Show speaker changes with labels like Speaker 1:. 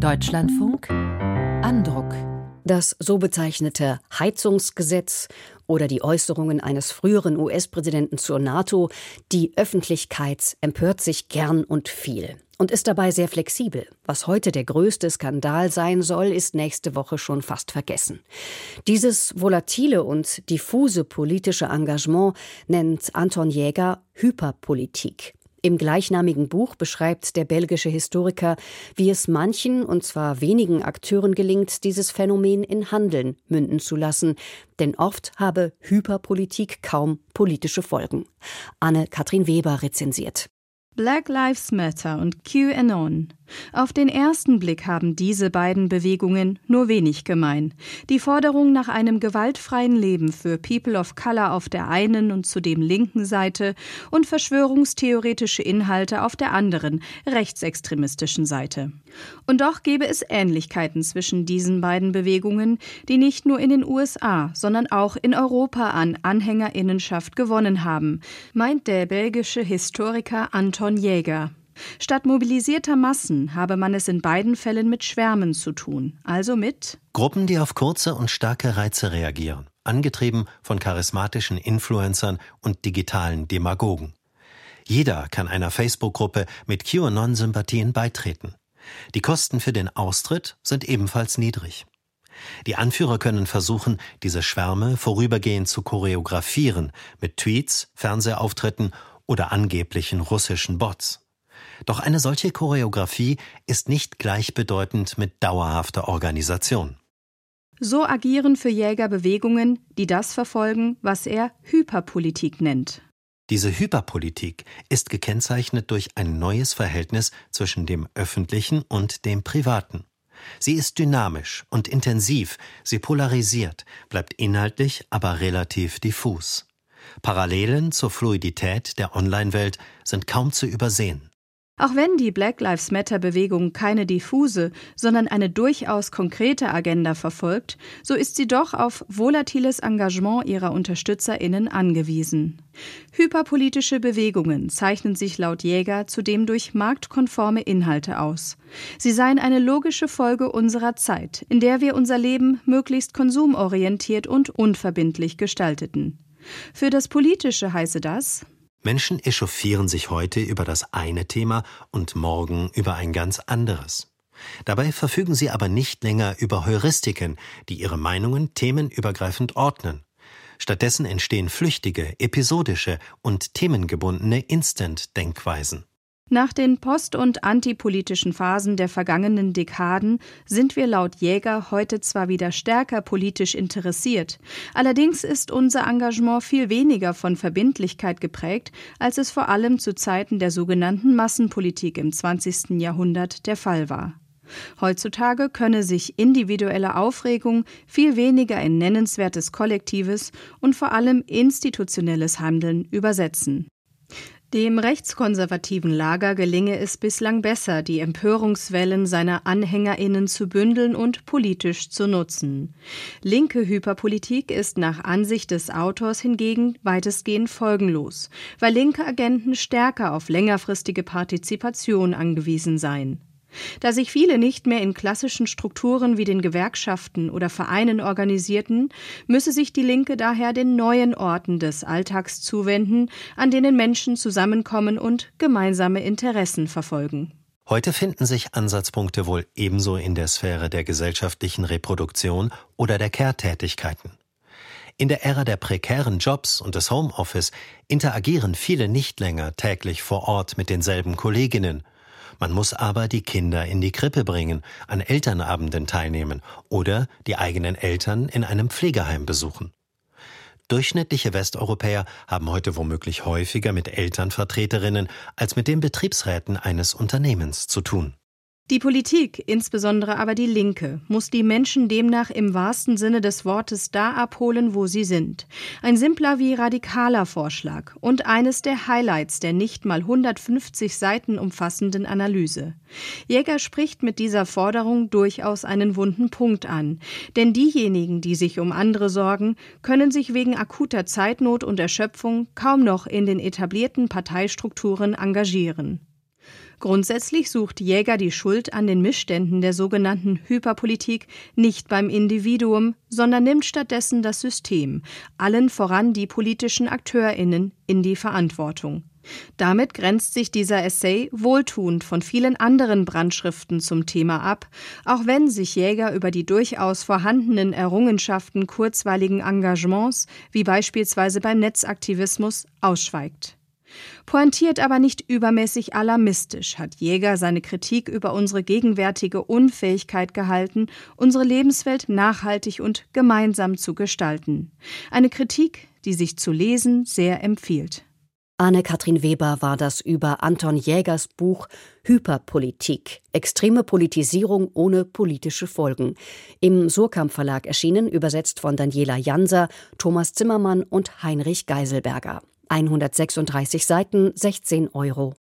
Speaker 1: Deutschlandfunk Andruck.
Speaker 2: Das so bezeichnete Heizungsgesetz oder die Äußerungen eines früheren US-Präsidenten zur NATO, die Öffentlichkeit empört sich gern und viel und ist dabei sehr flexibel. Was heute der größte Skandal sein soll, ist nächste Woche schon fast vergessen. Dieses volatile und diffuse politische Engagement nennt Anton Jäger Hyperpolitik. Im gleichnamigen Buch beschreibt der belgische Historiker, wie es manchen, und zwar wenigen Akteuren gelingt, dieses Phänomen in Handeln münden zu lassen, denn oft habe Hyperpolitik kaum politische Folgen. Anne-Kathrin Weber rezensiert.
Speaker 3: Black Lives Matter und QAnon. Auf den ersten Blick haben diese beiden Bewegungen nur wenig gemein. Die Forderung nach einem gewaltfreien Leben für People of Color auf der einen und zudem linken Seite und verschwörungstheoretische Inhalte auf der anderen, rechtsextremistischen Seite. Und doch gäbe es Ähnlichkeiten zwischen diesen beiden Bewegungen, die nicht nur in den USA, sondern auch in Europa an Anhängerinnenschaft gewonnen haben, meint der belgische Historiker Anton Jäger. Statt mobilisierter Massen habe man es in beiden Fällen mit Schwärmen zu tun, also mit
Speaker 4: Gruppen, die auf kurze und starke Reize reagieren, angetrieben von charismatischen Influencern und digitalen Demagogen. Jeder kann einer Facebook-Gruppe mit QAnon-Sympathien beitreten. Die Kosten für den Austritt sind ebenfalls niedrig. Die Anführer können versuchen, diese Schwärme vorübergehend zu choreografieren mit Tweets, Fernsehauftritten oder angeblichen russischen Bots. Doch eine solche Choreografie ist nicht gleichbedeutend mit dauerhafter Organisation.
Speaker 3: So agieren für Jäger Bewegungen, die das verfolgen, was er Hyperpolitik nennt.
Speaker 4: Diese Hyperpolitik ist gekennzeichnet durch ein neues Verhältnis zwischen dem öffentlichen und dem privaten. Sie ist dynamisch und intensiv, sie polarisiert, bleibt inhaltlich aber relativ diffus. Parallelen zur Fluidität der Online-Welt sind kaum zu übersehen.
Speaker 3: Auch wenn die Black Lives Matter Bewegung keine diffuse, sondern eine durchaus konkrete Agenda verfolgt, so ist sie doch auf volatiles Engagement ihrer Unterstützerinnen angewiesen. Hyperpolitische Bewegungen zeichnen sich laut Jäger zudem durch marktkonforme Inhalte aus. Sie seien eine logische Folge unserer Zeit, in der wir unser Leben möglichst konsumorientiert und unverbindlich gestalteten. Für das Politische heiße das,
Speaker 4: Menschen echauffieren sich heute über das eine Thema und morgen über ein ganz anderes. Dabei verfügen sie aber nicht länger über Heuristiken, die ihre Meinungen themenübergreifend ordnen. Stattdessen entstehen flüchtige, episodische und themengebundene Instant-Denkweisen.
Speaker 3: Nach den post- und antipolitischen Phasen der vergangenen Dekaden sind wir laut Jäger heute zwar wieder stärker politisch interessiert, allerdings ist unser Engagement viel weniger von Verbindlichkeit geprägt, als es vor allem zu Zeiten der sogenannten Massenpolitik im 20. Jahrhundert der Fall war. Heutzutage könne sich individuelle Aufregung viel weniger in nennenswertes kollektives und vor allem institutionelles Handeln übersetzen. Dem rechtskonservativen Lager gelinge es bislang besser, die Empörungswellen seiner Anhängerinnen zu bündeln und politisch zu nutzen. Linke Hyperpolitik ist nach Ansicht des Autors hingegen weitestgehend folgenlos, weil linke Agenten stärker auf längerfristige Partizipation angewiesen seien. Da sich viele nicht mehr in klassischen Strukturen wie den Gewerkschaften oder Vereinen organisierten, müsse sich die Linke daher den neuen Orten des Alltags zuwenden, an denen Menschen zusammenkommen und gemeinsame Interessen verfolgen.
Speaker 4: Heute finden sich Ansatzpunkte wohl ebenso in der Sphäre der gesellschaftlichen Reproduktion oder der Kehrtätigkeiten. In der Ära der prekären Jobs und des Homeoffice interagieren viele nicht länger täglich vor Ort mit denselben Kolleginnen man muss aber die Kinder in die Krippe bringen, an Elternabenden teilnehmen oder die eigenen Eltern in einem Pflegeheim besuchen. Durchschnittliche Westeuropäer haben heute womöglich häufiger mit Elternvertreterinnen als mit den Betriebsräten eines Unternehmens zu tun.
Speaker 3: Die Politik, insbesondere aber die Linke, muss die Menschen demnach im wahrsten Sinne des Wortes da abholen, wo sie sind. Ein simpler wie radikaler Vorschlag und eines der Highlights der nicht mal 150 Seiten umfassenden Analyse. Jäger spricht mit dieser Forderung durchaus einen wunden Punkt an, denn diejenigen, die sich um andere sorgen, können sich wegen akuter Zeitnot und Erschöpfung kaum noch in den etablierten Parteistrukturen engagieren. Grundsätzlich sucht Jäger die Schuld an den Missständen der sogenannten Hyperpolitik nicht beim Individuum, sondern nimmt stattdessen das System, allen voran die politischen Akteurinnen, in die Verantwortung. Damit grenzt sich dieser Essay wohltuend von vielen anderen Brandschriften zum Thema ab, auch wenn sich Jäger über die durchaus vorhandenen Errungenschaften kurzweiligen Engagements, wie beispielsweise beim Netzaktivismus, ausschweigt. Pointiert aber nicht übermäßig alarmistisch hat Jäger seine Kritik über unsere gegenwärtige Unfähigkeit gehalten, unsere Lebenswelt nachhaltig und gemeinsam zu gestalten. Eine Kritik, die sich zu lesen sehr empfiehlt.
Speaker 2: Anne-Kathrin Weber war das über Anton Jägers Buch Hyperpolitik. Extreme Politisierung ohne politische Folgen. Im Surkamp Verlag erschienen, übersetzt von Daniela Janser, Thomas Zimmermann und Heinrich Geiselberger. 136 Seiten, 16 Euro.